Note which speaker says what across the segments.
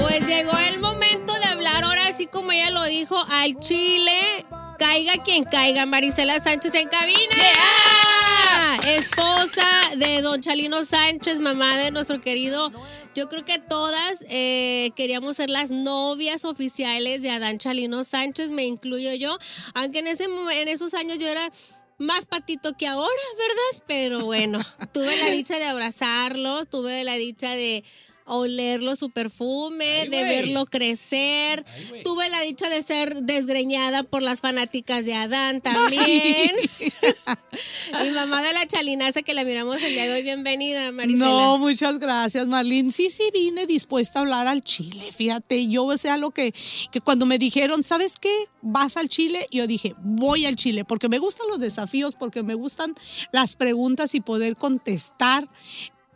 Speaker 1: Pues llegó el momento de hablar ahora, así como ella lo dijo, al Chile. Caiga quien caiga, Marisela Sánchez en cabina. Esposa de don Chalino Sánchez, mamá de nuestro querido. Yo creo que todas eh, queríamos ser las novias oficiales de Adán Chalino Sánchez, me incluyo yo. Aunque en, ese, en esos años yo era más patito que ahora, ¿verdad? Pero bueno, tuve la dicha de abrazarlos, tuve la dicha de olerlo su perfume, de verlo crecer. Tuve la dicha de ser desgreñada por las fanáticas de Adán también. Mi mamá de la chalinaza que la miramos el día de hoy, bienvenida, Marisela.
Speaker 2: No, muchas gracias, Marlene. Sí, sí, vine dispuesta a hablar al Chile. Fíjate, yo o sea lo que, que cuando me dijeron, ¿sabes qué? Vas al Chile, yo dije, voy al Chile, porque me gustan los desafíos, porque me gustan las preguntas y poder contestar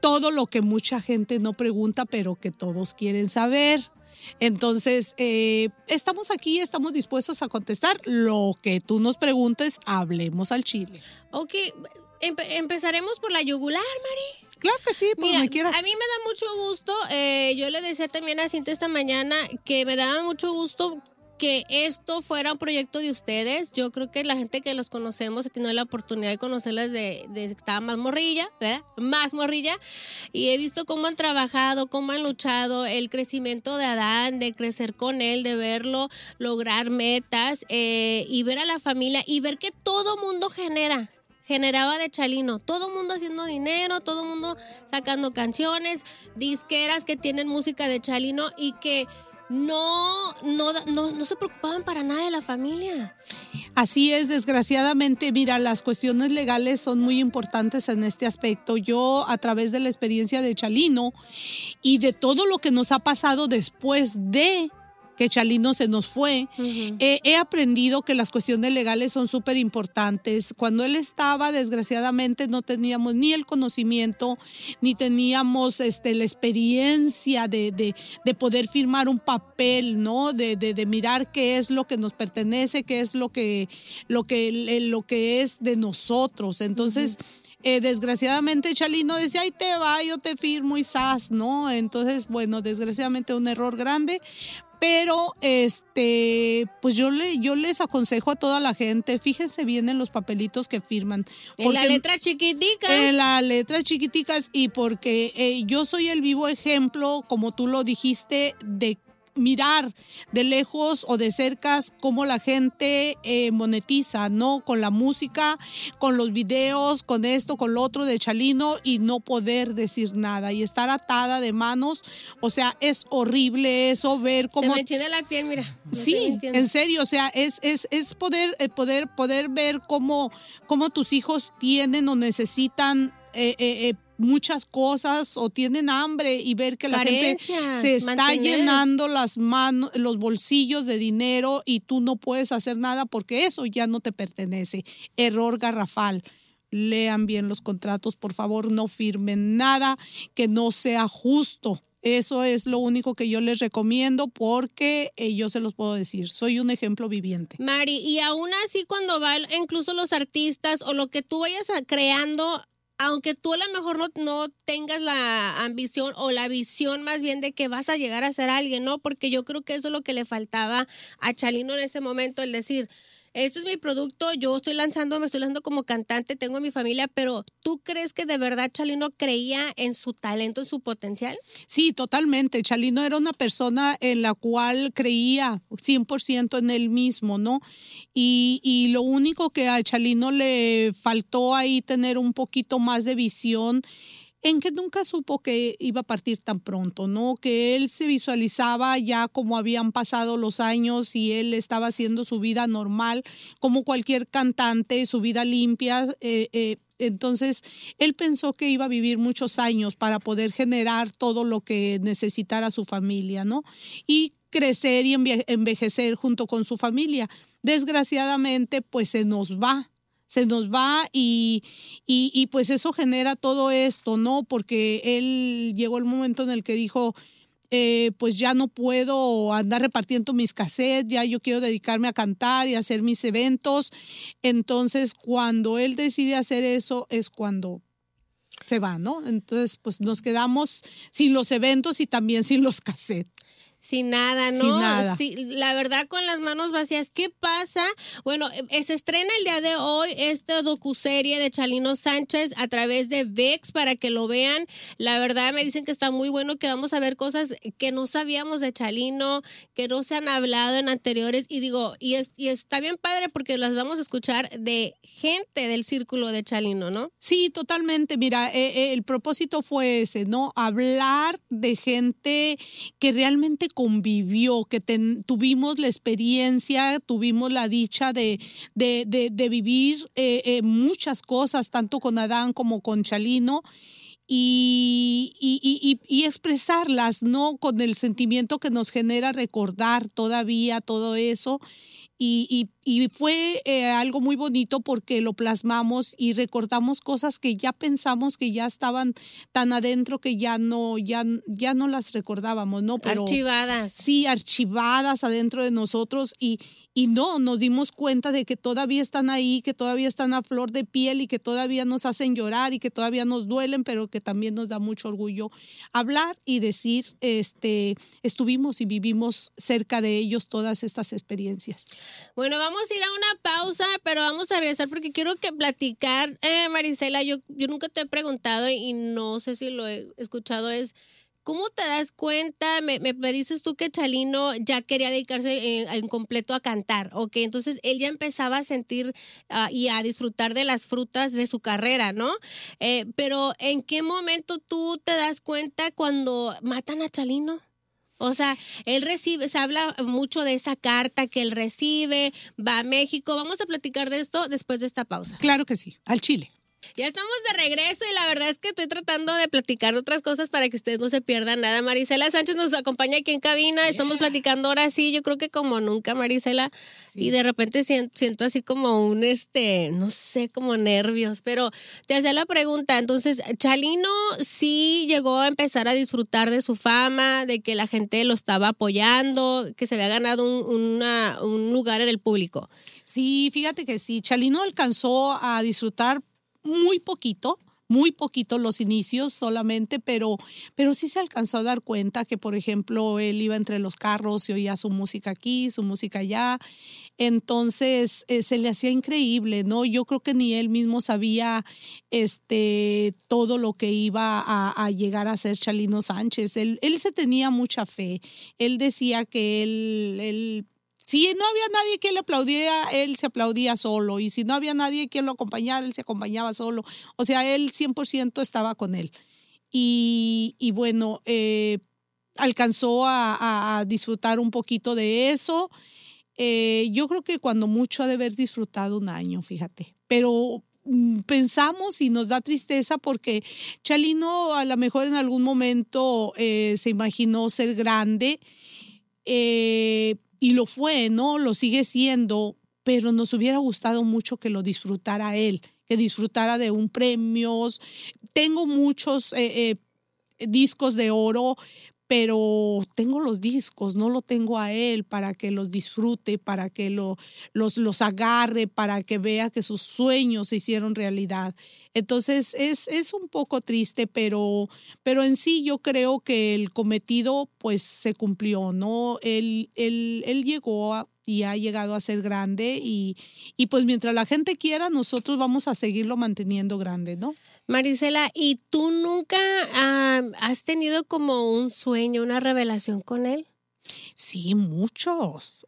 Speaker 2: todo lo que mucha gente no pregunta, pero que todos quieren saber. Entonces, eh, estamos aquí, estamos dispuestos a contestar lo que tú nos preguntes, hablemos al chile.
Speaker 1: Ok, empezaremos por la yugular, Mari.
Speaker 2: Claro que sí, pues me quieras.
Speaker 1: A mí me da mucho gusto, eh, yo le decía también a Cinta esta mañana que me daba mucho gusto que esto fuera un proyecto de ustedes. Yo creo que la gente que los conocemos ha tenido la oportunidad de conocerlas de, de estaba más morrilla, ¿verdad? Más morrilla. Y he visto cómo han trabajado, cómo han luchado, el crecimiento de Adán, de crecer con él, de verlo lograr metas eh, y ver a la familia y ver que todo mundo genera generaba de Chalino. Todo mundo haciendo dinero, todo mundo sacando canciones, disqueras que tienen música de Chalino y que no, no, no, se preocupaban para nada de la familia.
Speaker 2: Así es, desgraciadamente, mira, las cuestiones legales son muy importantes en este aspecto. Yo, a través de la experiencia de Chalino y de todo lo que nos ha pasado después de que Chalino se nos fue, he aprendido que las cuestiones legales son súper importantes. Cuando él estaba, desgraciadamente, no teníamos ni el conocimiento, ni teníamos este, la experiencia de, de, poder firmar un papel, ¿no? De, de, mirar qué es lo que nos pertenece, qué es lo que, lo que, lo que es de nosotros. Entonces, eh, desgraciadamente Chalino decía, ay te va, yo te firmo y sas, ¿no? Entonces, bueno, desgraciadamente un error grande, pero este, pues yo le, yo les aconsejo a toda la gente, fíjense bien en los papelitos que firman.
Speaker 1: En la letra chiquiticas.
Speaker 2: En las letras chiquiticas y porque eh, yo soy el vivo ejemplo, como tú lo dijiste, de mirar de lejos o de cerca cómo la gente eh, monetiza, ¿no? Con la música, con los videos, con esto, con lo otro de Chalino y no poder decir nada y estar atada de manos. O sea, es horrible eso, ver cómo...
Speaker 1: Se me la piel, mira.
Speaker 2: sí, en serio, o sea, es, es, es poder, eh, poder, poder ver cómo, cómo tus hijos tienen o necesitan eh, eh, muchas cosas o tienen hambre y ver que la gente se está llenando las manos, los bolsillos de dinero y tú no puedes hacer nada porque eso ya no te pertenece. Error garrafal. Lean bien los contratos, por favor, no firmen nada que no sea justo. Eso es lo único que yo les recomiendo porque eh, yo se los puedo decir, soy un ejemplo viviente.
Speaker 1: Mari, y aún así cuando van incluso los artistas o lo que tú vayas creando, aunque tú a lo mejor no, no, tengas la ambición o la visión más bien de que vas a llegar a ser alguien, ¿no? Porque yo creo que eso es lo que le faltaba a Chalino en ese momento, el decir, este es mi producto, yo estoy lanzando, me estoy lanzando como cantante, tengo mi familia, pero ¿tú crees que de verdad Chalino creía en su talento, en su potencial?
Speaker 2: Sí, totalmente. Chalino era una persona en la cual creía 100% en él mismo, ¿no? Y, y lo único que a Chalino le faltó ahí tener un poquito más de visión en que nunca supo que iba a partir tan pronto, ¿no? Que él se visualizaba ya como habían pasado los años y él estaba haciendo su vida normal, como cualquier cantante, su vida limpia. Eh, eh, entonces, él pensó que iba a vivir muchos años para poder generar todo lo que necesitara su familia, ¿no? Y crecer y envejecer junto con su familia. Desgraciadamente, pues se nos va se nos va y, y, pues eso genera todo esto, ¿no? Porque él llegó el momento en el que dijo, eh, pues ya no puedo andar repartiendo mis cassettes, ya yo quiero dedicarme a cantar y hacer mis eventos. Entonces, cuando él decide hacer eso es cuando se va, ¿no? Entonces, pues nos quedamos sin los eventos y también sin los cassettes.
Speaker 1: Sin nada, ¿no?
Speaker 2: Sin nada.
Speaker 1: Sí, la verdad, con las manos vacías. ¿Qué pasa? Bueno, eh, se estrena el día de hoy esta docuserie de Chalino Sánchez a través de VEX para que lo vean. La verdad, me dicen que está muy bueno, que vamos a ver cosas que no sabíamos de Chalino, que no se han hablado en anteriores. Y digo, y, es, y está bien padre porque las vamos a escuchar de gente del círculo de Chalino, ¿no?
Speaker 2: Sí, totalmente. Mira, eh, eh, el propósito fue ese, ¿no? Hablar de gente que realmente convivió, que tuvimos la experiencia, tuvimos la dicha de, de, de, vivir eh, eh, muchas cosas, tanto con Adán como con Chalino. Y, y, y, expresarlas, ¿no? Con el sentimiento que nos genera recordar todavía todo eso. Y, y fue eh, algo muy bonito porque lo plasmamos y recordamos cosas que ya pensamos que ya estaban tan adentro que ya no, ya, ya no las recordábamos, ¿no?
Speaker 1: Pero, archivadas.
Speaker 2: Sí, archivadas adentro de nosotros y, y no, nos dimos cuenta de que todavía están ahí, que todavía están a flor de piel y que todavía nos hacen llorar y que todavía nos duelen, pero que también nos da mucho orgullo hablar y decir, este, estuvimos y vivimos cerca de ellos todas estas experiencias.
Speaker 1: Bueno, vamos a ir a una pausa, pero vamos a regresar porque quiero que platicar, eh, Marisela, yo, yo nunca te he preguntado y no sé si lo he escuchado, es... ¿Cómo te das cuenta? Me, me, dices tú que Chalino ya quería dedicarse en, completo a cantar, ok, entonces él ya empezaba a sentir ah, y a disfrutar de las frutas de su carrera, ¿no? Eh, pero ¿en qué momento tú te das cuenta cuando matan a Chalino? O sea, él recibe, se habla mucho de esa carta que él recibe, va a México. Vamos a platicar de esto después de esta pausa.
Speaker 2: Claro que sí, al Chile.
Speaker 1: Ya estamos de regreso y la verdad es que estoy tratando de platicar otras cosas para que ustedes no se pierdan nada. Marisela Sánchez nos acompaña aquí en cabina, estamos platicando ahora sí, yo creo que como nunca, Marisela, y de repente siento, así como un, este, no sé, como nervios, pero te hacía la pregunta, entonces, Chalino sí llegó a empezar a disfrutar de su fama, de que la gente lo estaba apoyando, que se había ganado un, un lugar en el público.
Speaker 2: Sí, fíjate que sí, Chalino alcanzó a disfrutar muy poquito, muy poquito los inicios solamente, pero, pero sí se alcanzó a dar cuenta que, por ejemplo, él iba entre los carros y oía su música aquí, su música allá. Entonces eh, se le hacía increíble, ¿no? Yo creo que ni él mismo sabía este, todo lo que iba a, llegar a ser Chalino Sánchez. Él, él se tenía mucha fe. Él decía que él, él si no había nadie que le aplaudiera, él se aplaudía solo. Y si no había nadie que lo acompañara, él se acompañaba solo. O sea, él 100% estaba con él. Y, bueno, eh, alcanzó a, disfrutar un poquito de eso. Eh, yo creo que cuando mucho ha de haber disfrutado un año, fíjate. Pero mm, pensamos y nos da tristeza porque Chalino a lo mejor en algún momento eh, se imaginó ser grande. Y lo fue, ¿no? Lo sigue siendo, pero nos hubiera gustado mucho que lo disfrutara él, que disfrutara de un premio. Tengo muchos eh, eh, discos de oro, pero tengo los discos, no lo tengo a él para que los disfrute, para que lo, los, los agarre, para que vea que sus sueños se hicieron realidad. Entonces es, es un poco triste, pero, pero en sí yo creo que el cometido pues se cumplió, ¿no? Él, él, él llegó y ha llegado a ser grande y, y pues mientras la gente quiera, nosotros vamos a seguirlo manteniendo grande, ¿no?
Speaker 1: Marisela, ¿y tú nunca ah, has tenido como un sueño, una revelación con él?
Speaker 2: Sí, muchos.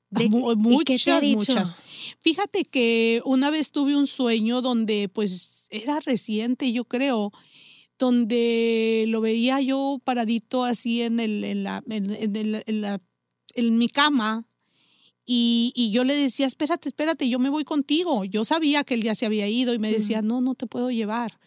Speaker 2: muchas, muchas. Fíjate que una vez tuve un sueño donde, pues, era reciente, yo creo, donde lo veía yo paradito así en, el, en, la, en, la, en mi cama. Y, y, yo le decía, espérate, espérate, yo me voy contigo. Yo sabía que él ya se había ido y me decía, no, no te puedo llevar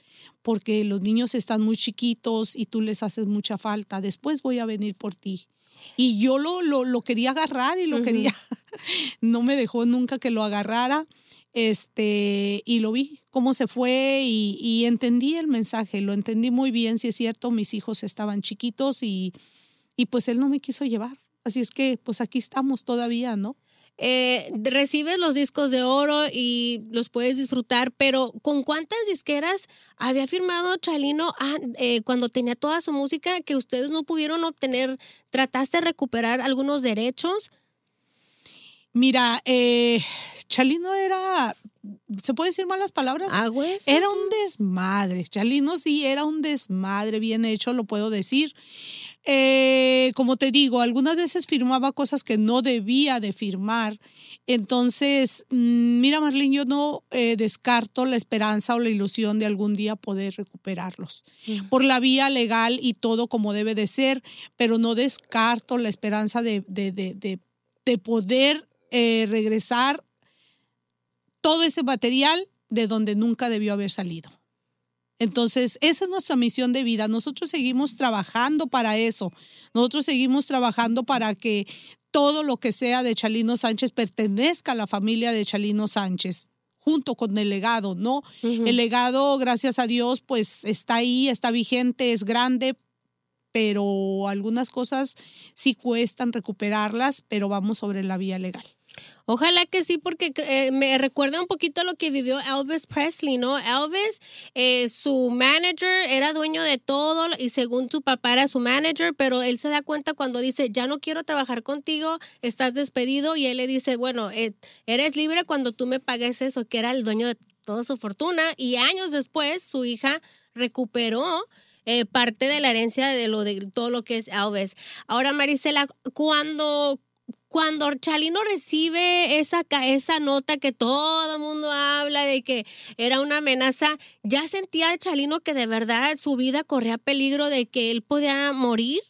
Speaker 2: porque los niños están muy chiquitos y tú les haces mucha falta. Después voy a venir por ti. Y yo lo, lo, quería agarrar y lo quería, no me dejó nunca que lo agarrara. Este, y lo vi, cómo se fue y, y entendí el mensaje, lo entendí muy bien, si es cierto, mis hijos estaban chiquitos y, y pues él no me quiso llevar. Así es que pues aquí estamos todavía, ¿no?
Speaker 1: Eh, recibes los discos de oro y los puedes disfrutar, pero ¿con cuántas disqueras había firmado Chalino ah, eh, cuando tenía toda su música que ustedes no pudieron obtener? ¿Trataste de recuperar algunos derechos?
Speaker 2: Mira, eh, Chalino era, ¿se puede decir malas palabras?
Speaker 1: ¿Agües?
Speaker 2: Era un desmadre. Chalino sí era un desmadre, bien hecho, lo puedo decir. Eh, como te digo, algunas veces firmaba cosas que no debía de firmar. Entonces, mm, mira, Marlene, yo no eh, descarto la esperanza o la ilusión de algún día poder recuperarlos por la vía legal y todo como debe de ser, pero no descarto la esperanza de, de, de, de poder eh, regresar todo ese material de donde nunca debió haber salido. Entonces, esa es nuestra misión de vida. Nosotros seguimos trabajando para eso. Nosotros seguimos trabajando para que todo lo que sea de Chalino Sánchez pertenezca a la familia de Chalino Sánchez junto con el legado, ¿no? El legado, gracias a Dios, pues está ahí, está vigente, es grande, pero algunas cosas sí cuestan recuperarlas, pero vamos sobre la vía legal.
Speaker 1: Ojalá que sí, porque eh, me recuerda un poquito lo que vivió Elvis Presley, ¿no? Elvis, eh, su manager era dueño de todo y según su papá era su manager, pero él se da cuenta cuando dice, ya no quiero trabajar contigo, estás despedido y él le dice, bueno, eh, eres libre cuando tú me pagues eso, que era el dueño de toda su fortuna y años después su hija recuperó. parte de la herencia de lo de todo lo que es Elvis. Ahora, Marisela, cuando cuando Chalino recibe esa, esa nota que todo el mundo habla de que era una amenaza, ya sentía Chalino que de verdad su vida corría peligro de que él podía morir.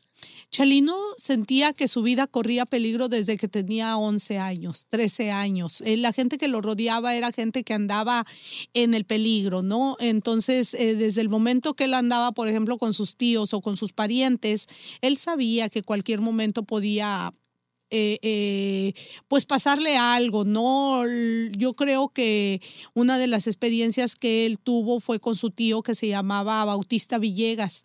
Speaker 2: Chalino sentía que su vida corría peligro desde que tenía 11 años, 13 años. Eh, la gente que lo rodeaba era gente que andaba en el peligro, ¿no? Entonces, eh, desde el momento que él andaba, por ejemplo, con sus tíos o con sus parientes, él sabía que cualquier momento podía eh, eh, pues pasarle algo, ¿no? Yo creo que una de las experiencias que él tuvo fue con su tío que se llamaba Bautista Villegas.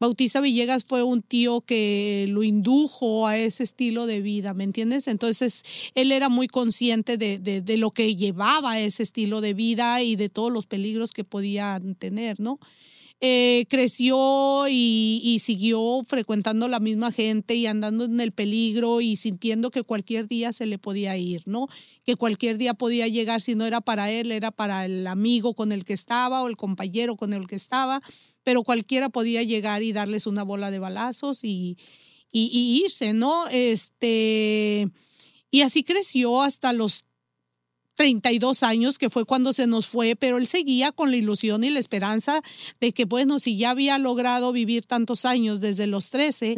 Speaker 2: Bautista Villegas fue un tío que lo indujo a ese estilo de vida, ¿me entiendes? Entonces, él era muy consciente de, de lo que llevaba ese estilo de vida y de todos los peligros que podían tener, ¿no? Eh, creció y, siguió frecuentando la misma gente y andando en el peligro y sintiendo que cualquier día se le podía ir, ¿no? Que cualquier día podía llegar, si no era para él, era para el amigo con el que estaba o el compañero con el que estaba, pero cualquiera podía llegar y darles una bola de balazos y, y irse, ¿no? Este, y así creció hasta los 32 años, que fue cuando se nos fue, pero él seguía con la ilusión y la esperanza de que, bueno, si ya había logrado vivir tantos años desde los 13,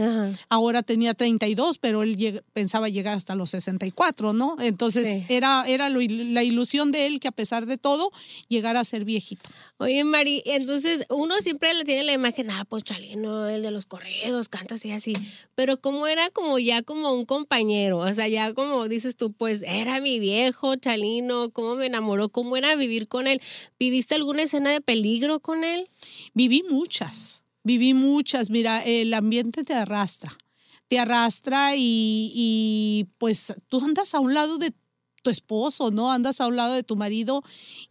Speaker 2: ahora tenía 32, pero él pensaba llegar hasta los 64, ¿no? Entonces era, era la ilusión de él que a pesar de todo, llegara a ser viejito.
Speaker 1: Oye, Mari, entonces uno siempre le tiene la imagen, ah, pues Chalino, el de los corredos, canta así, así, pero como era como ya como un compañero, o sea, ya como dices tú, pues era mi viejo Chalino, cómo me enamoró, cómo era vivir con él. ¿Viviste alguna escena de peligro con él?
Speaker 2: Viví muchas, viví muchas, mira, el ambiente te arrastra te arrastra y, y, pues tú andas a un lado de tu esposo, ¿no? Andas a un lado de tu marido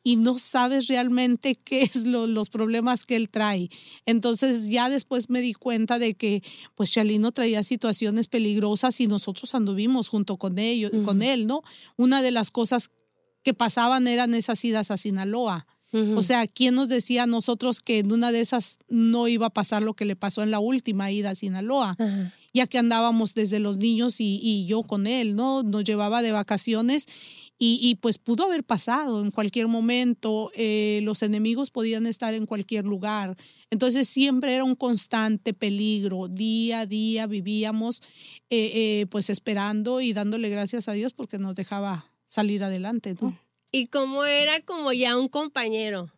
Speaker 2: y no sabes realmente qué es los problemas que él trae. Entonces ya después me di cuenta de que pues Chalino traía situaciones peligrosas y nosotros anduvimos junto con, ellos, con él, ¿no? Una de las cosas que pasaban eran esas idas a Sinaloa. O sea, ¿quién nos decía a nosotros que en una de esas no iba a pasar lo que le pasó en la última ida a Sinaloa? Ya que andábamos desde los niños y, yo con él, ¿no? Nos llevaba de vacaciones y, pues pudo haber pasado en cualquier momento. Eh, los enemigos podían estar en cualquier lugar. Entonces siempre era un constante peligro. Día a día vivíamos eh, eh, pues esperando y dándole gracias a Dios porque nos dejaba salir adelante, ¿no?
Speaker 1: Y como era como ya un compañero.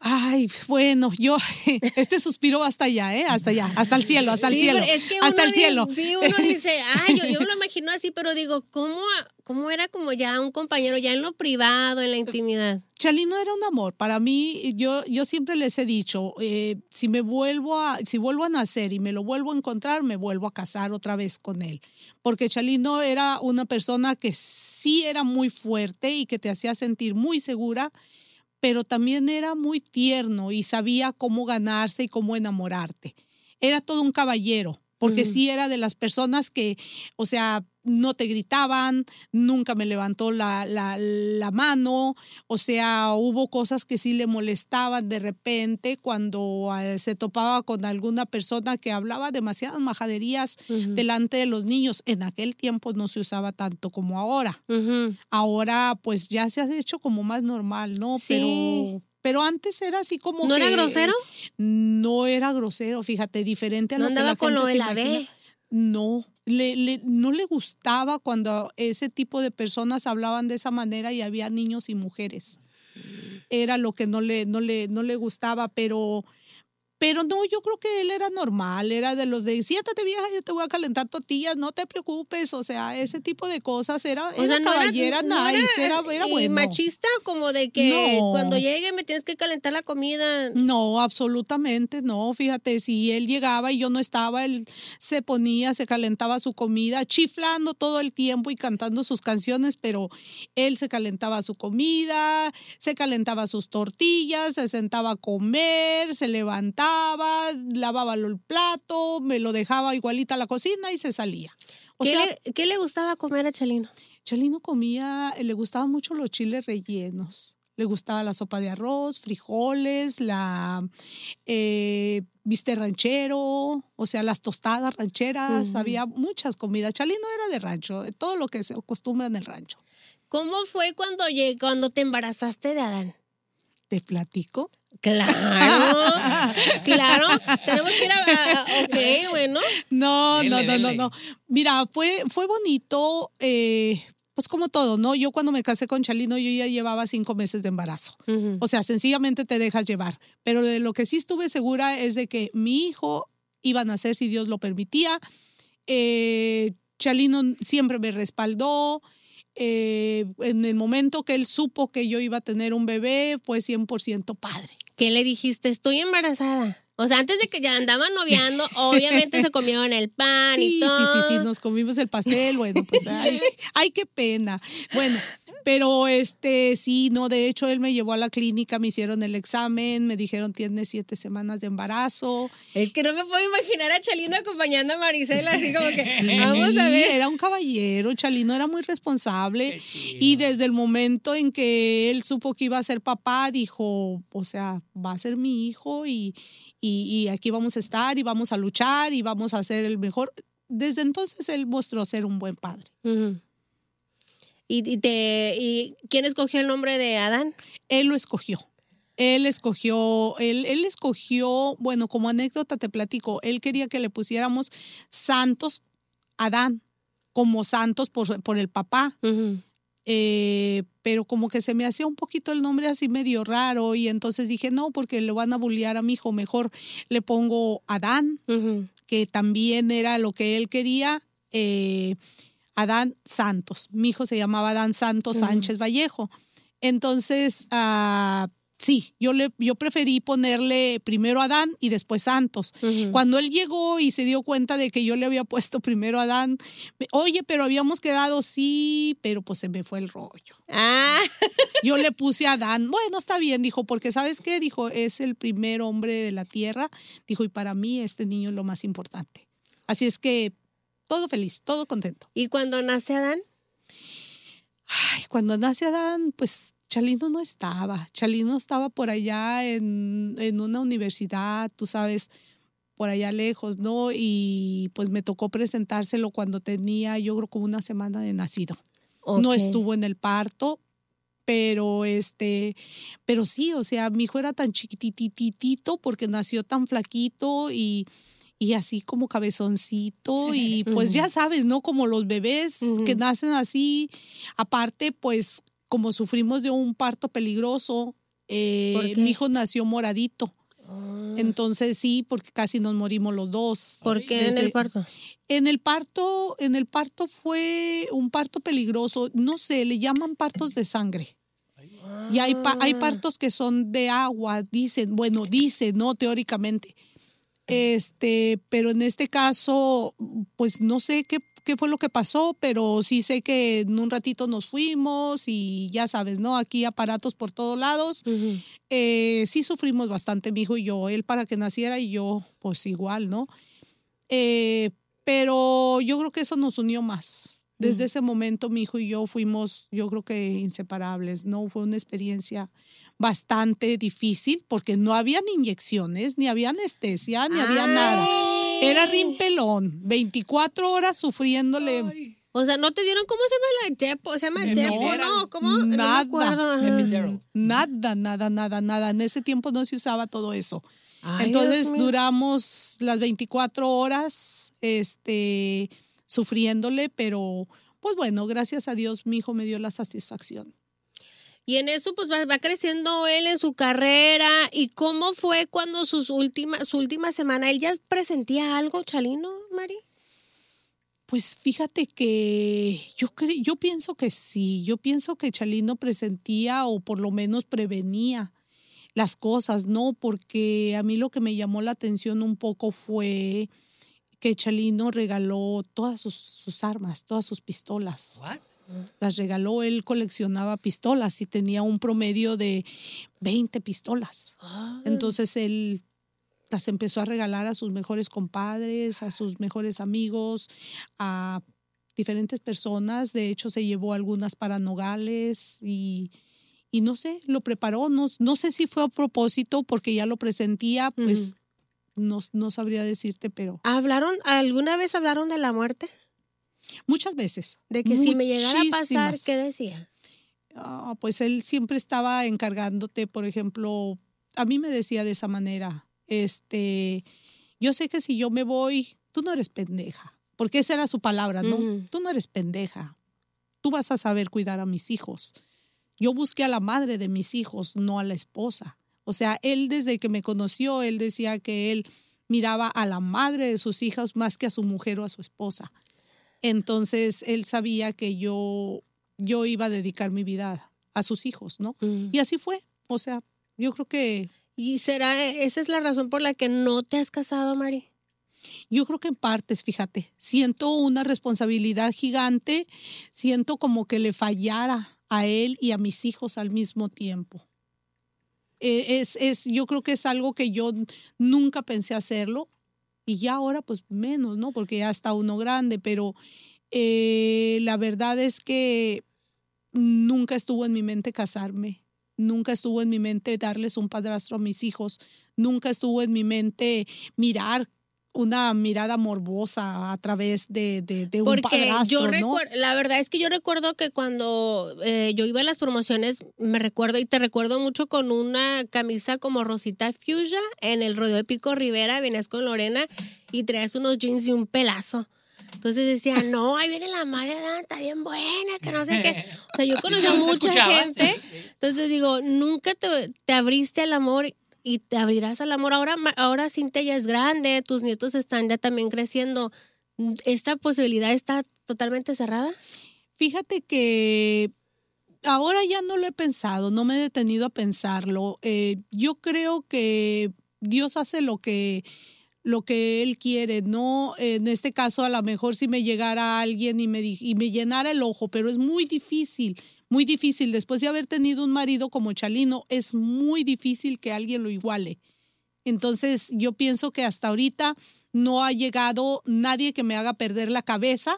Speaker 2: Ay, bueno, yo, este suspiro hasta allá, ¿eh? Hasta allá, hasta el cielo, hasta el
Speaker 1: Sí,
Speaker 2: cielo.
Speaker 1: es que
Speaker 2: hasta el cielo.
Speaker 1: sí, uno dice, ay, yo, yo me lo imagino así, pero digo, ¿cómo, ¿cómo era como ya un compañero, ya en lo privado, en la intimidad?
Speaker 2: Chalino era un amor. Para mí, yo, yo siempre les he dicho, eh, si me vuelvo a, si vuelvo a nacer y me lo vuelvo a encontrar, me vuelvo a casar otra vez con él. Porque Chalino era una persona que sí era muy fuerte y que te hacía sentir muy segura, pero también era muy tierno y sabía cómo ganarse y cómo enamorarte. Era todo un caballero, porque
Speaker 1: Ujú.
Speaker 2: sí era de las personas que, o sea, no te gritaban, nunca me levantó la, la, la mano, o sea, hubo cosas que sí le molestaban de repente cuando eh, se topaba con alguna persona que hablaba demasiadas majaderías delante de los niños. En aquel tiempo no se usaba tanto como ahora. Ahora pues ya se ha hecho como más normal, ¿no?
Speaker 1: Sí.
Speaker 2: Pero, pero antes era así como
Speaker 1: ¿No era grosero?
Speaker 2: No era grosero, fíjate, diferente a
Speaker 1: ¿No
Speaker 2: lo que
Speaker 1: andaba
Speaker 2: la
Speaker 1: con lo de la. B?
Speaker 2: No, le, le- no le gustaba cuando ese tipo de personas hablaban de esa manera y había niños y mujeres. Era lo que no le, no le, no le gustaba, pero, pero no, yo creo que él era normal, era de los de siéntate vieja, yo te voy a calentar tortillas, no te preocupes, o sea, ese tipo de cosas era,
Speaker 1: O
Speaker 2: era
Speaker 1: sea, no era,
Speaker 2: caballera,
Speaker 1: no
Speaker 2: nice,
Speaker 1: era,
Speaker 2: era, era
Speaker 1: y
Speaker 2: bueno.
Speaker 1: machista como de que
Speaker 2: No.
Speaker 1: cuando llegue me tienes que calentar la comida.
Speaker 2: No, absolutamente no. Fíjate, si él llegaba y yo no estaba, él se ponía, se calentaba su comida, chiflando todo el tiempo y cantando sus canciones, pero él se calentaba su comida, se calentaba sus tortillas, se sentaba a comer, se levantaba, lavaba el plato, me lo dejaba igualita a la cocina y se salía. O
Speaker 1: ¿Qué,
Speaker 2: sea,
Speaker 1: le, qué le gustaba comer a Chalino?
Speaker 2: Chalino comía, le gustaban mucho los chiles rellenos. Le gustaba la sopa de arroz, frijoles, la eh, viste ranchero, o sea, las tostadas rancheras. Había muchas comidas. Chalino era de rancho, todo lo que se acostumbra en el rancho.
Speaker 1: ¿Cómo fue cuando, cuando te embarazaste de Adán?
Speaker 2: ¿Te platico?
Speaker 1: Claro, claro. Tenemos que ir a. ok, bueno.
Speaker 2: No,
Speaker 3: Dele,
Speaker 2: no, no, no,
Speaker 3: dele.
Speaker 2: no. Mira, fue, fue bonito, eh, pues como todo, ¿no? Yo cuando me casé con Chalino, yo ya llevaba cinco meses de embarazo. O sea, sencillamente te dejas llevar. Pero de lo que sí estuve segura es de que mi hijo iba a nacer si Dios lo permitía. Eh, Chalino siempre me respaldó. Eh, en el momento que él supo que yo iba a tener un bebé, fue 100% padre.
Speaker 1: ¿Qué le dijiste? Estoy embarazada. O sea, antes de que ya andaban noviando, obviamente se comieron el pan
Speaker 2: Sí,
Speaker 1: y
Speaker 2: sí,
Speaker 1: todo.
Speaker 2: sí, sí, nos comimos el pastel, bueno, pues ay, ay, qué pena. Bueno, pero este, sí, no, de hecho él me llevó a la clínica, me hicieron el examen, me dijeron tienes siete semanas de embarazo.
Speaker 1: Es que no me puedo imaginar a Chalino acompañando a Marisela así como que,
Speaker 2: Sí,
Speaker 1: vamos a ver.
Speaker 2: Era un caballero, Chalino era muy responsable y desde el momento en que él supo que iba a ser papá, dijo, o sea, va a ser mi hijo y, y, y aquí vamos a estar y vamos a luchar y vamos a ser el mejor. Desde entonces él mostró ser un buen padre.
Speaker 1: Ujú. ¿Y, y te, ¿Y quién escogió el nombre de Adán?
Speaker 2: Él lo escogió. Él escogió, él, él escogió, bueno, como anécdota te platico, él quería que le pusiéramos Santos Adán, como Santos por, por el papá. Eh, pero como que se me hacía un poquito el nombre así medio raro y entonces dije, no, porque le van a bullear a mi hijo, mejor le pongo Adán, que también era lo que él quería, eh, Adán Santos. Mi hijo se llamaba Adán Santos. Sánchez Vallejo. Entonces, ah, sí, yo, le, yo preferí ponerle primero Adán y después Santos. Cuando él llegó y se dio cuenta de que yo le había puesto primero Adán, me- oye, pero habíamos quedado sí, pero pues se me fue el rollo.
Speaker 1: Ah,
Speaker 2: Yo le puse Adán, bueno, está bien, dijo, porque ¿sabes qué? Dijo, es el primer hombre de la tierra, dijo, y para mí este niño es lo más importante. Así es que todo feliz, todo contento.
Speaker 1: ¿y cuando nace Adán?
Speaker 2: Ay, cuando nace Adán, pues Chalino no estaba. Chalino estaba por allá en, en una universidad, tú sabes, por allá lejos, ¿no? Y pues me tocó presentárselo cuando tenía, yo creo, como una semana de nacido. No estuvo en el parto, pero este, pero sí, o sea, mi hijo era tan chiquitititito porque nació tan flaquito y, y así como cabezoncito y pues ya sabes, ¿no? Como los bebés que nacen así, aparte pues como sufrimos de un parto peligroso, Eh, mi hijo nació moradito.
Speaker 1: Ah.
Speaker 2: Entonces sí, porque casi nos morimos los dos.
Speaker 1: ¿Por qué en el parto?
Speaker 2: En el parto, en el parto fue un parto peligroso. No sé, le llaman partos de sangre. Y hay, hay
Speaker 1: Ah.
Speaker 2: partos que son de agua, dicen, bueno, dicen, ¿no? Teóricamente. Este, pero en este caso, pues no sé qué, qué fue lo que pasó, pero sí sé que en un ratito nos fuimos y ya sabes, ¿no? Aquí aparatos por todos lados. Eh, sí sufrimos bastante, mi hijo y yo, él para que naciera y yo, pues igual, ¿no? Eh, pero yo creo que eso nos unió más. Desde ese momento mi hijo y yo fuimos, yo creo que inseparables, ¿no? Fue una experiencia bastante difícil porque no habían inyecciones, ni había anestesia, ni había nada. Era rimpelón, 24 horas sufriéndole.
Speaker 1: O sea, ¿no te dieron cómo se llama la Jepo? ¿Se llama Jepo, no? ¿Cómo? No
Speaker 2: Nada.
Speaker 3: Epidural.
Speaker 2: Nada, nada, nada, nada. En ese tiempo no se usaba todo eso.
Speaker 1: Ay,
Speaker 2: Entonces duramos las 24 horas este, sufriéndole, pero pues bueno, gracias a Dios mi hijo me dio la satisfacción.
Speaker 1: Y en eso pues va, va creciendo él en su carrera. ¿Y cómo fue cuando sus últimas, su última semana? ¿Él ya presentía algo, Chalino, Mari?
Speaker 2: Pues fíjate que yo, cre- yo pienso que sí, yo pienso que Chalino presentía o por lo menos prevenía las cosas, ¿no? Porque a mí lo que me llamó la atención un poco fue que Chalino regaló todas sus, sus armas, todas sus pistolas.
Speaker 3: What?
Speaker 2: Las regaló, él coleccionaba pistolas y tenía un promedio de 20 pistolas. Entonces él las empezó a regalar a sus mejores compadres, a sus mejores amigos, a diferentes personas. De hecho, se llevó algunas para Nogales y, y no sé, lo preparó. No, no sé si fue a propósito porque ya lo presentía, pues no, no sabría decirte, pero
Speaker 1: ¿Hablaron, alguna vez hablaron de la muerte?
Speaker 2: Muchas veces.
Speaker 1: De que si me llegara a pasar. ¿qué decía?
Speaker 2: Ah, pues él siempre estaba encargándote, por ejemplo, a mí me decía de esa manera, este, yo sé que si yo me voy, tú no eres pendeja, porque esa era su palabra, ¿no? Tú no eres pendeja, tú vas a saber cuidar a mis hijos. Yo busqué a la madre de mis hijos, no a la esposa. O sea, él desde que me conoció, él decía que él miraba a la madre de sus hijos más que a su mujer o a su esposa. Entonces, él sabía que yo, yo iba a dedicar mi vida a sus hijos, ¿no? Y así fue. O sea, yo creo que,
Speaker 1: ¿Y será, esa es la razón por la que no te has casado, Mari?
Speaker 2: yo creo que en partes, fíjate, siento una responsabilidad gigante, siento como que le fallara a él y a mis hijos al mismo tiempo. Eh, Es, es, yo creo que es algo que yo nunca pensé hacerlo y ya ahora pues menos, ¿no? Porque ya está uno grande, pero eh, la verdad es que nunca estuvo en mi mente casarme, nunca estuvo en mi mente darles un padrastro a mis hijos, nunca estuvo en mi mente mirar una mirada morbosa a través de, de, de un
Speaker 1: Porque
Speaker 2: padrastro,
Speaker 1: yo
Speaker 2: ¿no?
Speaker 1: recuerdo, la verdad es que yo recuerdo que cuando eh, yo iba a las promociones, me recuerdo y te recuerdo mucho con una camisa como Rosita Fuchsia en el rodeo de Pico Rivera, venías con Lorena y traías unos jeans y un pelazo. Entonces decía, no, ahí viene la madre, está bien buena, que no sé qué. O sea, yo conocí a
Speaker 3: ¿Se
Speaker 1: mucha gente. Entonces digo, nunca te, te abriste al amor y te abrirás al amor. Ahora, ahora Cintia ya es grande, tus nietos están ya también creciendo. ¿Esta posibilidad está totalmente cerrada?
Speaker 2: Fíjate que ahora ya no lo he pensado, no me he detenido a pensarlo. Eh, yo creo que Dios hace lo que lo que él quiere, no en este caso a lo mejor si me llegara alguien y me y me llenara el ojo, pero es muy difícil, muy difícil después de haber tenido un marido como Chalino, es muy difícil que alguien lo iguale. Entonces yo pienso que hasta ahorita no ha llegado nadie que me haga perder la cabeza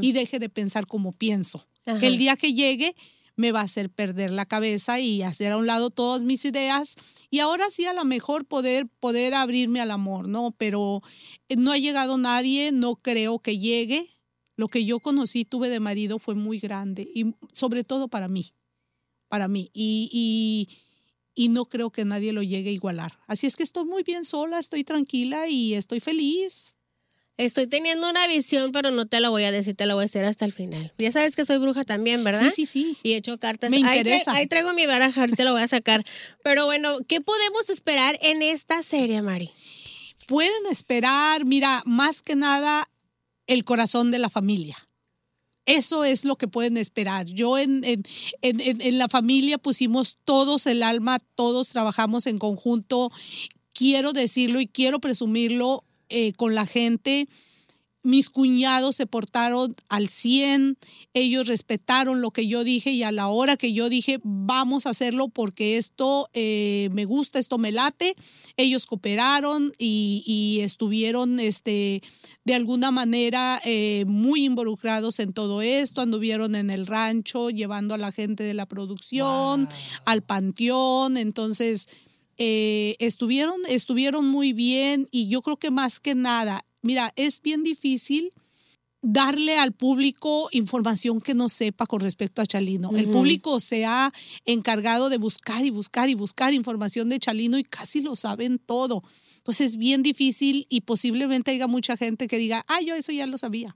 Speaker 2: y deje de pensar como pienso.
Speaker 1: Ajá.
Speaker 2: Que el día que llegue me va a hacer perder la cabeza y hacer a un lado todas mis ideas y ahora sí a lo mejor poder poder abrirme al amor, ¿no? Pero eh, no ha llegado nadie, no creo que llegue. Lo que yo conocí, tuve de marido fue muy grande y sobre todo para mí, para mí y, y y no creo que nadie lo llegue a igualar. Así es que estoy muy bien sola, estoy tranquila y estoy feliz.
Speaker 1: Estoy teniendo una visión, pero no te la voy a decir, te la voy a decir hasta el final. Ya sabes que soy bruja también, ¿verdad?
Speaker 2: Sí, sí, sí.
Speaker 1: Y he hecho cartas.
Speaker 2: Me
Speaker 1: Ahí
Speaker 2: interesa.
Speaker 1: Ahí, traigo mi baraja, ahorita la voy a sacar. Pero bueno, ¿qué podemos esperar en esta serie, Mari?
Speaker 2: Pueden esperar, mira, más que nada, el corazón de la familia. Eso es lo que pueden esperar. Yo en, en, en- la familia pusimos todos el alma, todos trabajamos en conjunto. Quiero decirlo y quiero presumirlo eh, con la gente. Mis cuñados se portaron al 100, ellos respetaron lo que yo dije y a la hora que yo dije, vamos a hacerlo porque esto eh, me gusta, esto me late, ellos cooperaron y, y estuvieron este, de alguna manera eh, muy involucrados en todo esto, anduvieron en el rancho llevando a la gente de la producción, al panteón, entonces eh, estuvieron, estuvieron muy bien y yo creo que más que nada, mira, es bien difícil darle al público información que no sepa con respecto a Chalino. El público se ha encargado de buscar y buscar y buscar información de Chalino y casi lo saben todo. Entonces es bien difícil y posiblemente haya mucha gente que diga, ah, yo eso ya lo sabía.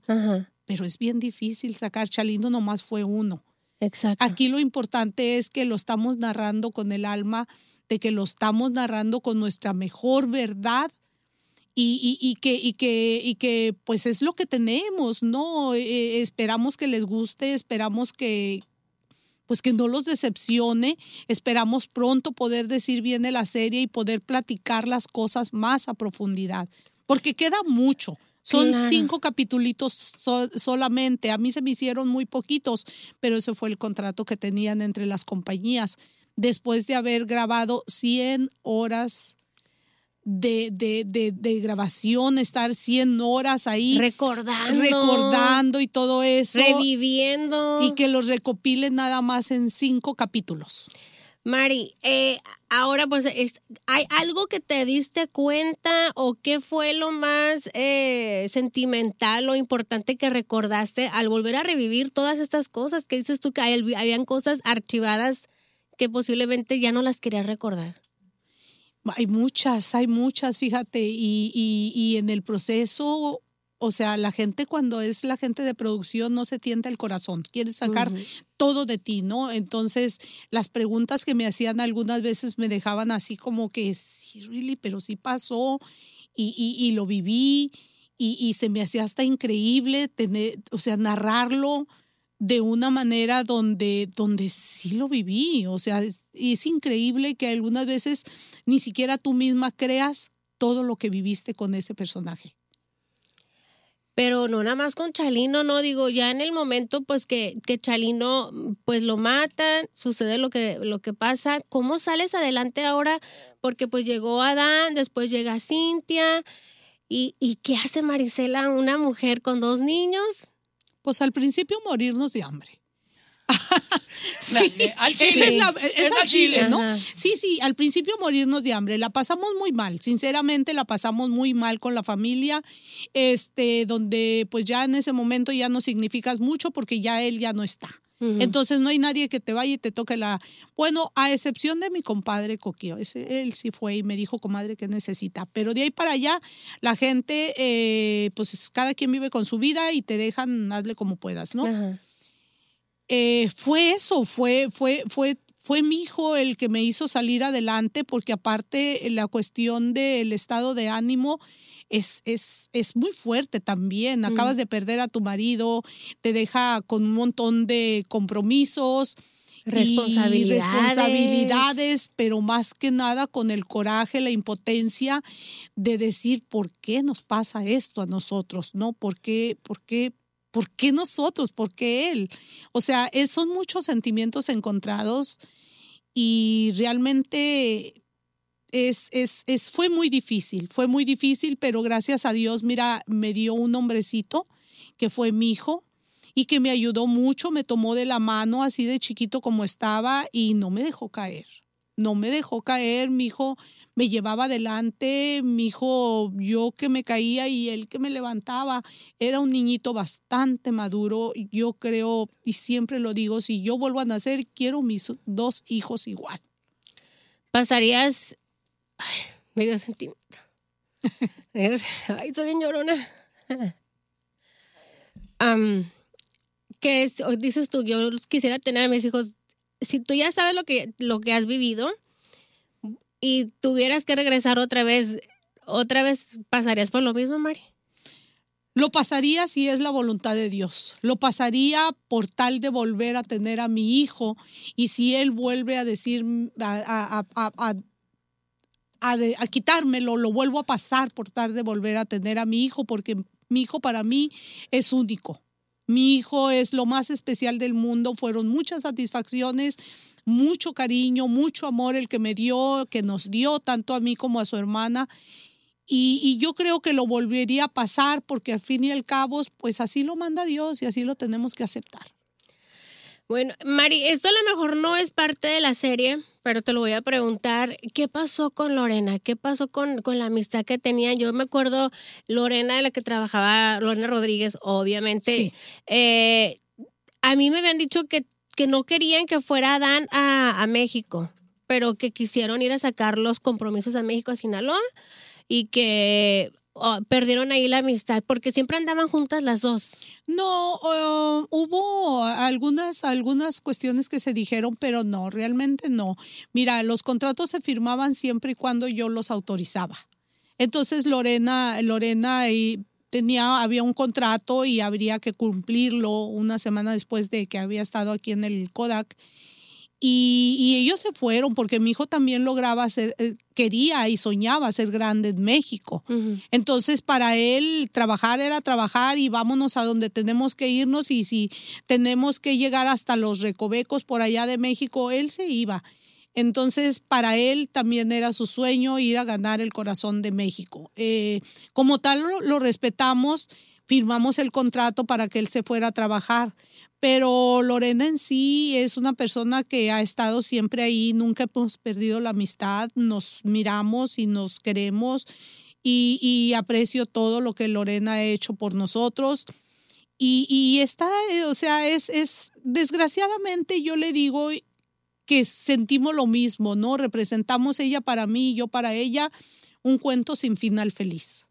Speaker 2: Pero es bien difícil sacar Chalino, nomás fue uno.
Speaker 1: exacto.
Speaker 2: Aquí lo importante es que lo estamos narrando con el alma, de que lo estamos narrando con nuestra mejor verdad y, y- y que, y, que, y que pues es lo que tenemos, ¿no? Eh, esperamos que les guste, esperamos que pues que no los decepcione, esperamos pronto poder decir bien de la serie y poder platicar las cosas más a profundidad, porque queda mucho. Son
Speaker 1: Claro.
Speaker 2: cinco capitulitos so- solamente. A mí se me hicieron muy poquitos, pero ese fue el contrato que tenían entre las compañías. Después de haber grabado 100 horas de, de, de, de grabación, estar 100 horas ahí
Speaker 1: recordando.
Speaker 2: recordando y todo eso.
Speaker 1: Reviviendo.
Speaker 2: Y que los recopilen nada más en cinco capítulos.
Speaker 1: Mari, eh, ahora pues, es- ¿hay algo que te diste cuenta o qué fue lo más eh, sentimental o importante que recordaste al volver a revivir todas estas cosas que dices tú que hay, habían cosas archivadas que posiblemente ya no las querías recordar?
Speaker 2: Hay muchas, hay muchas, fíjate, y, y, y en el proceso, o sea, la gente cuando es la gente de producción no se tienta el corazón, quiere sacar
Speaker 1: Ujú.
Speaker 2: todo de ti, ¿no? Entonces, las preguntas que me hacían algunas veces me dejaban así como que, sí, really, pero sí pasó y, y, y lo viví y, y se me hacía hasta increíble tener, o sea, narrarlo de una manera donde, donde sí lo viví. O sea, es, es increíble que algunas veces ni siquiera tú misma creas todo lo que viviste con ese personaje.
Speaker 1: Pero no nada más con Chalino, no digo, ya en el momento pues que, que Chalino pues lo matan, sucede lo que, lo que pasa, ¿cómo sales adelante ahora? Porque pues llegó Adán, después llega Cintia, ¿y, y qué hace Marisela, una mujer con dos niños?
Speaker 2: Pues al principio morirnos de hambre.
Speaker 3: Eh,
Speaker 2: Esa
Speaker 3: chile.
Speaker 2: es, la, es
Speaker 3: Es
Speaker 2: al
Speaker 3: al chile.
Speaker 2: chile, ¿no?
Speaker 1: Ajá.
Speaker 2: Sí, sí, al principio morirnos de hambre. La pasamos muy mal, sinceramente la pasamos muy mal con la familia, este, donde pues ya en ese momento ya no significas mucho porque ya él ya no está.
Speaker 1: Ujú.
Speaker 2: Entonces no hay nadie que te vaya y te toque la... Bueno, a excepción de mi compadre Coquio, ese, él sí fue y me dijo, comadre, ¿qué necesita? Pero de ahí para allá, la gente, eh, pues es- cada quien vive con su vida y te dejan, hazle como puedas, ¿no?
Speaker 1: Ajá.
Speaker 2: Eh, fue eso, fue, fue, fue, fue mi hijo el que me hizo salir adelante, porque aparte la cuestión del estado de ánimo es, es, es muy fuerte también. Acabas de perder a tu marido, te deja con un montón de compromisos. y
Speaker 1: responsabilidades,
Speaker 2: pero más que nada con el coraje, la impotencia de decir por qué nos pasa esto a nosotros, ¿no? ¿Por qué, por qué, por qué nosotros? ¿Por qué él? O sea, es- son muchos sentimientos encontrados y realmente es, es, es, fue muy difícil, fue muy difícil, pero gracias a Dios, mira, me dio un hombrecito que fue mi hijo y que me ayudó mucho, me tomó de la mano así de chiquito como estaba y no me dejó caer. No me dejó caer, mi hijo me llevaba adelante, mi hijo yo que me caía y él que me levantaba. Era un niñito bastante maduro, yo creo y siempre lo digo, si yo vuelvo a nacer, quiero mis dos hijos igual.
Speaker 1: Pasarías... Ay, me dio sentimiento. Ay, soy bien llorona. Am, que es, dices tú, yo quisiera tener a mis hijos, si tú ya sabes lo que, lo que has vivido y tuvieras que regresar otra vez, otra vez pasarías por lo mismo, Mari.
Speaker 2: Lo pasaría si es la voluntad de Dios. Lo pasaría por tal de volver a tener a mi hijo y si él vuelve a decir, a- a- a- de- quitármelo, lo vuelvo a pasar por tal de volver a tener a mi hijo porque mi hijo para mí es único. Mi hijo es lo más especial del mundo. Fueron muchas satisfacciones, mucho cariño, mucho amor el que me dio, que nos dio tanto a mí como a su hermana. Y, y yo creo que lo volvería a pasar porque al fin y al cabo, pues así lo manda Dios y así lo tenemos que aceptar.
Speaker 1: Bueno, Mari, esto a lo mejor no es parte de la serie, pero te lo voy a preguntar. ¿Qué pasó con Lorena? ¿Qué pasó con, con la amistad que tenían? Yo me acuerdo, Lorena, de la que trabajaba, Lorena Rodríguez, obviamente.
Speaker 2: Sí.
Speaker 1: eh, a mí me habían dicho que, que no querían que fuera Dan a, a México, pero que quisieron ir a sacar los compromisos a México, a Sinaloa, y que perdieron ahí la amistad, porque siempre andaban juntas las dos.
Speaker 2: No, hubo algunas, algunas cuestiones que se dijeron, pero no, realmente no. Mira, los contratos se firmaban siempre y cuando yo los autorizaba. Entonces Lorena, Lorena tenía, había un contrato y habría que cumplirlo una semana después de que había estado aquí en el Kodak. Y, y ellos se fueron porque mi hijo también lograba ser, eh, quería y soñaba ser grande en México. Entonces, para él, trabajar era trabajar y vámonos a donde tenemos que irnos y si tenemos que llegar hasta los recovecos por allá de México, él se iba. Entonces, para él también era su sueño ir a ganar el corazón de México. Eh, como tal, lo, lo respetamos, firmamos el contrato para que él se fuera a trabajar. Pero Lorena en sí es una persona que ha estado siempre ahí, nunca hemos perdido la amistad, nos miramos y nos queremos y, aprecio todo lo que Lorena ha hecho por nosotros. Y, y está, eh, o sea, es, desgraciadamente yo le digo que sentimos lo mismo, ¿no? Representamos ella para mí y yo para ella un cuento sin final feliz.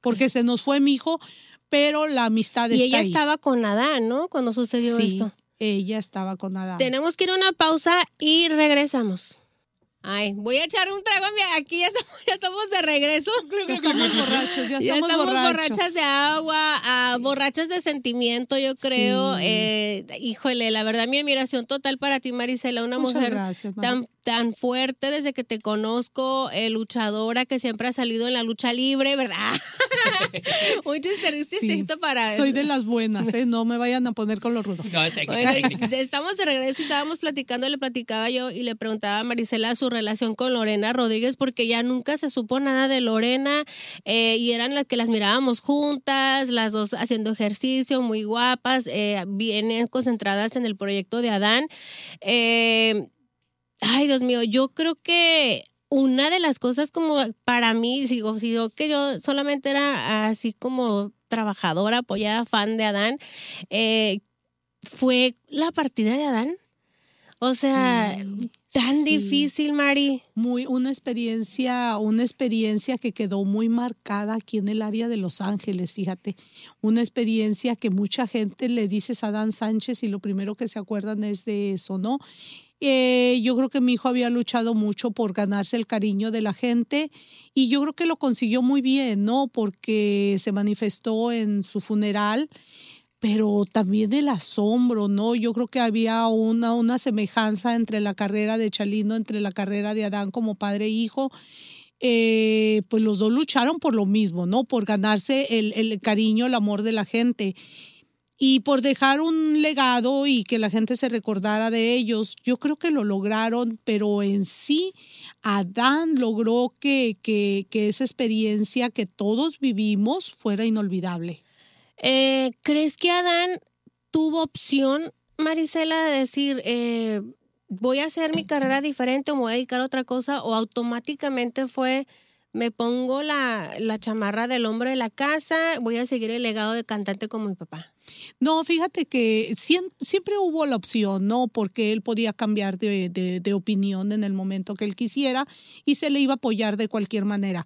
Speaker 2: Porque se nos fue mi hijo, pero la amistad
Speaker 1: Y
Speaker 2: está
Speaker 1: ella
Speaker 2: ahí.
Speaker 1: estaba con Adán, ¿no? Cuando sucedió
Speaker 2: sí,
Speaker 1: esto.
Speaker 2: ella estaba con Adán.
Speaker 1: Tenemos que ir a una pausa y regresamos. Ay, voy a echar un trago. Aquí ya estamos, ya estamos de regreso.
Speaker 2: Ya estamos borrachos, ya
Speaker 1: Ya
Speaker 2: estamos,
Speaker 1: estamos
Speaker 2: borrachos.
Speaker 1: borrachas de agua, ah, borrachas de sentimiento, yo creo.
Speaker 2: Sí.
Speaker 1: Eh, híjole, la verdad, mi admiración total para ti, Marisela, una
Speaker 2: Muchas
Speaker 1: mujer
Speaker 2: gracias,
Speaker 1: tan, tan fuerte desde que te conozco, eh, luchadora que siempre ha salido en la lucha libre, ¿verdad? Un chiste-
Speaker 2: Sí.
Speaker 1: chistecito para
Speaker 2: Soy de las buenas, ¿eh? No me vayan a poner con los rudos.
Speaker 3: No, técnica,
Speaker 1: Bueno,
Speaker 3: técnica.
Speaker 1: estamos de regreso y estábamos platicando, le platicaba yo y le preguntaba a Marisela su relación con Lorena Rodríguez porque ya nunca se supo nada de Lorena eh, y eran las que las mirábamos juntas, las dos haciendo ejercicio, muy guapas, eh, bien concentradas en el proyecto de Adán. Eh, ay, Dios mío, yo creo que una de las cosas como para mí, sigo, sigo que yo solamente era así como trabajadora, apoyada, fan de Adán, eh, fue la partida de Adán. O sea, tan
Speaker 2: sí.
Speaker 1: difícil, Mari.
Speaker 2: Muy, una experiencia, una experiencia que quedó muy marcada aquí en el área de Los Ángeles, fíjate. Una experiencia que mucha gente le dices a Dan Sánchez y lo primero que se acuerdan es de eso, ¿no? Eh, yo creo que mi hijo había luchado mucho por ganarse el cariño de la gente y yo creo que lo consiguió muy bien, ¿no? Porque se manifestó en su funeral pero también el asombro, ¿no? Yo creo que había una, una semejanza entre la carrera de Chalino, entre la carrera de Adán como padre e hijo. Eh, pues los dos lucharon por lo mismo, ¿no? Por ganarse el, el cariño, el amor de la gente y por dejar un legado y que la gente se recordara de ellos. Yo creo que lo lograron, pero en sí Adán logró que, que, que esa experiencia que todos vivimos fuera inolvidable.
Speaker 1: Eh, ¿Crees que Adán tuvo opción, Marisela, de decir, eh, voy a hacer mi carrera diferente o me voy a dedicar a otra cosa? ¿O automáticamente fue, me pongo la, la chamarra del hombre de la casa, voy a seguir el legado de cantante como mi papá?
Speaker 2: No, fíjate que siempre hubo la opción, ¿no? Porque él podía cambiar de, de- de opinión en el momento que él quisiera y se le iba a apoyar de cualquier manera.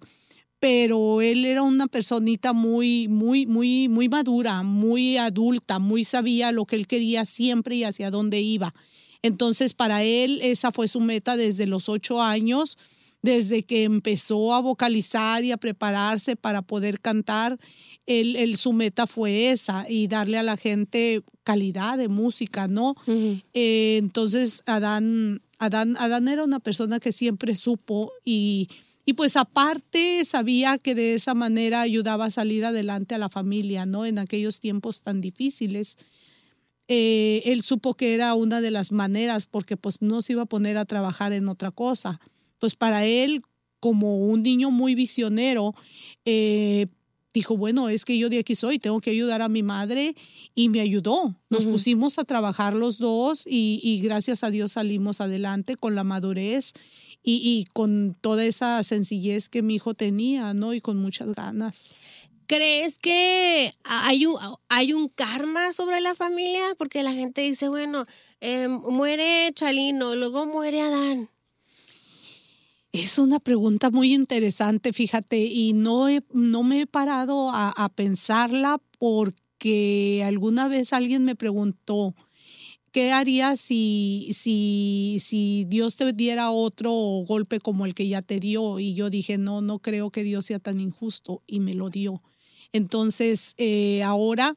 Speaker 2: Pero él era una personita muy, muy, muy, muy madura, muy adulta, muy sabía lo que él quería siempre y hacia dónde iba. Entonces, para él, esa fue su meta desde los ocho años, desde que empezó a vocalizar y a prepararse para poder cantar. Él, su meta fue esa y darle a la gente calidad de música, ¿no? Eh, entonces, Adán, Adán, Adán era una persona que siempre supo y y pues aparte sabía que de esa manera ayudaba a salir adelante a la familia, ¿no? En aquellos tiempos tan difíciles. Eh, él supo que era una de las maneras porque pues no se iba a poner a trabajar en otra cosa. Entonces para él, como un niño muy visionero, eh, dijo, bueno, es que yo de aquí soy, tengo que ayudar a mi madre y me ayudó. Nos pusimos a trabajar los dos y, y, gracias a Dios salimos adelante con la madurez y, con toda esa sencillez que mi hijo tenía, ¿no? Y con muchas ganas.
Speaker 1: ¿Crees que hay un, hay un karma sobre la familia? Porque la gente dice, bueno, em, muere Chalino, luego muere Adán.
Speaker 2: Es una pregunta muy interesante, fíjate, y no, no me he parado a, a pensarla porque alguna vez alguien me preguntó, ¿qué harías si, si, si Dios te diera otro golpe como el que ya te dio? Y yo dije, no, no creo que Dios sea tan injusto y me lo dio. Entonces, eh, ahora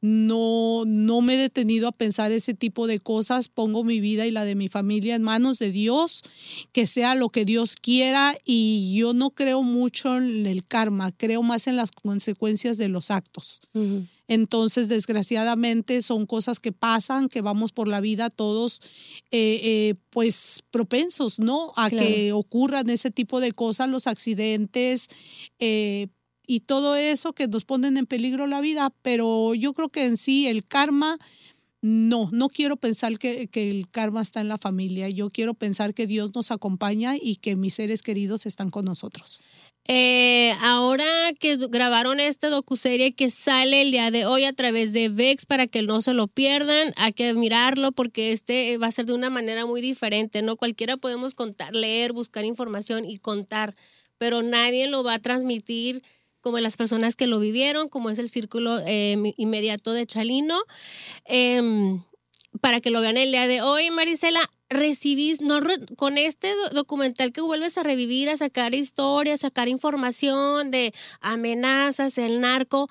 Speaker 2: no, no me he detenido a pensar ese tipo de cosas. Pongo mi vida y la de mi familia en manos de Dios, que sea lo que Dios quiera. Y yo no creo mucho en el karma, creo más en las consecuencias de los actos. Entonces, desgraciadamente, son cosas que pasan, que vamos por la vida todos, eh, eh, pues, propensos, ¿no? A que ocurran ese tipo de cosas, los accidentes. Eh, y todo eso que nos ponen en peligro la vida, pero yo creo que en sí el karma, no, no quiero pensar que, que, el karma está en la familia, yo quiero pensar que Dios nos acompaña y que mis seres queridos están con nosotros.
Speaker 1: Eh, ahora que grabaron esta docuserie que sale el día de hoy a través de VEX para que no se lo pierdan, hay que mirarlo porque este va a ser de una manera muy diferente, ¿no? Cualquiera podemos contar, leer, buscar información y contar, pero nadie lo va a transmitir como las personas que lo vivieron, como es el círculo eh, inmediato de Chalino. Em, para que lo vean el día de hoy, Marisela, recibís, no, con este documental que vuelves a revivir, a sacar historias, sacar información de amenazas, el narco,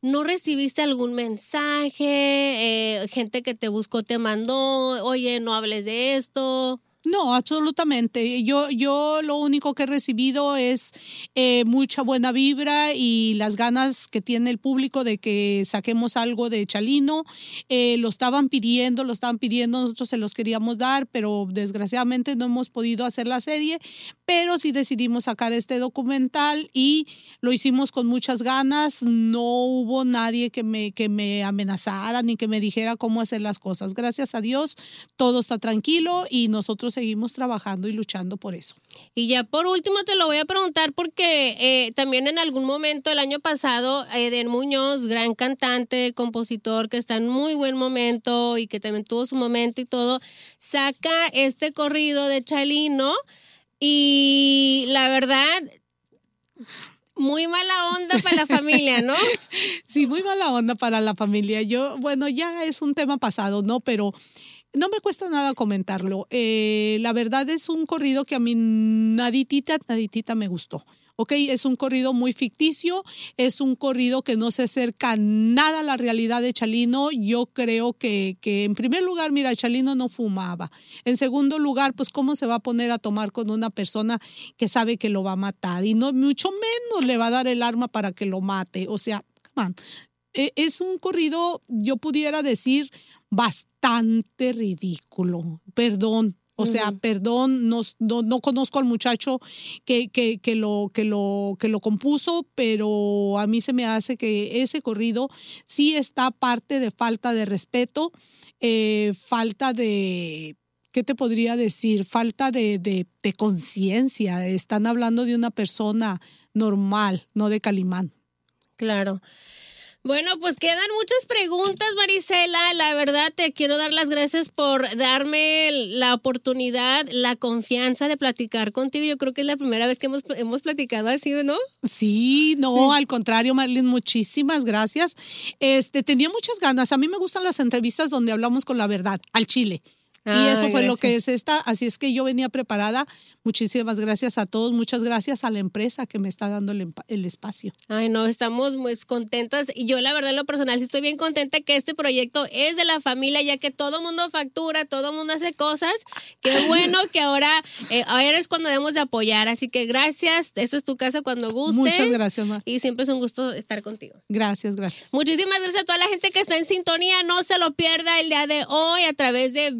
Speaker 1: ¿no recibiste algún mensaje? Eh, gente que te buscó, te mandó, oye, no hables de esto.
Speaker 2: No, absolutamente. Yo, yo lo único que he recibido es eh, mucha buena vibra y las ganas que tiene el público de que saquemos algo de Chalino. Eh, lo estaban pidiendo, lo estaban pidiendo, nosotros se los queríamos dar, pero desgraciadamente no hemos podido hacer la serie, pero sí decidimos sacar este documental y lo hicimos con muchas ganas. No hubo nadie que me, que me amenazara ni que me dijera cómo hacer las cosas. Gracias a Dios, todo está tranquilo y nosotros seguimos trabajando y luchando por eso.
Speaker 1: Y ya por último te lo voy a preguntar porque eh, también en algún momento el año pasado, Eden Muñoz, gran cantante, compositor que está en muy buen momento y que también tuvo su momento y todo, saca este corrido de Chalino y la verdad muy mala onda para la familia, ¿no?
Speaker 2: Sí, muy mala onda para la familia. Yo, bueno, ya es un tema pasado, ¿no? Pero no me cuesta nada comentarlo. Eh, la verdad es un corrido que a mí naditita, naditita me gustó. ¿ok? Es un corrido muy ficticio, es un corrido que no se acerca nada a la realidad de Chalino. Yo creo que, que, en primer lugar, mira, Chalino no fumaba. En segundo lugar, pues cómo se va a poner a tomar con una persona que sabe que lo va a matar y no mucho menos le va a dar el arma para que lo mate. O sea, e, es un corrido, yo pudiera decir, bastante ridículo. Perdón. O sea, perdón, no, no, conozco al muchacho que, que, que, lo, que, lo, que lo compuso, pero a mí se me hace que ese corrido sí está parte de falta de respeto, eh, falta de, ¿qué te podría decir? Falta de, de, de conciencia. Están hablando de una persona normal, no de Calimán.
Speaker 1: Claro. Bueno, pues quedan muchas preguntas, Marisela. La verdad, te quiero dar las gracias por darme la oportunidad, la confianza de platicar contigo. Yo creo que es la primera vez que hemos, hemos platicado así, ¿no?
Speaker 2: Sí, no, al contrario, Marlene, muchísimas gracias. Este, tenía muchas ganas. A mí me gustan las entrevistas donde hablamos con la verdad, al chile. Y
Speaker 1: Ah,
Speaker 2: eso fue lo que
Speaker 1: gracias.
Speaker 2: es esta. Así es que yo venía preparada. Muchísimas gracias a todos. Muchas gracias a la empresa que me está dando el, el espacio.
Speaker 1: Ay, no, estamos muy contentas. Y yo, la verdad, en lo personal, sí estoy bien contenta que este proyecto es de la familia, ya que todo mundo factura, todo mundo hace cosas. Qué bueno que ahora, eh, ahora es cuando debemos de apoyar. Así que gracias. Esta es tu casa cuando gustes.
Speaker 2: Muchas gracias, Mar.
Speaker 1: Y siempre es un gusto estar contigo.
Speaker 2: Gracias, gracias.
Speaker 1: Muchísimas gracias a toda la gente que está en sintonía. No se lo pierda el día de hoy a través de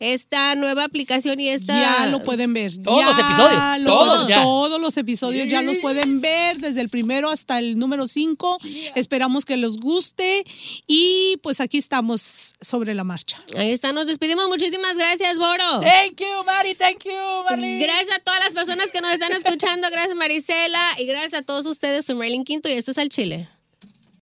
Speaker 1: Esta nueva aplicación y esta.
Speaker 2: Ya lo pueden ver.
Speaker 3: Todos
Speaker 2: Ya
Speaker 3: los episodios,
Speaker 2: lo-
Speaker 3: todos ya.
Speaker 2: Todos los episodios ya los pueden ver desde el primero hasta el número 5. Esperamos que les guste y pues aquí estamos sobre la marcha.
Speaker 1: Ahí está, nos despedimos. Muchísimas gracias, Boro.
Speaker 3: Thank you, Mari. Thank you, Marlene.
Speaker 1: Gracias a todas las personas que nos están escuchando. Gracias, Marisela. Y gracias a todos ustedes. Soy Marilyn Quinto y esto es Al Chile.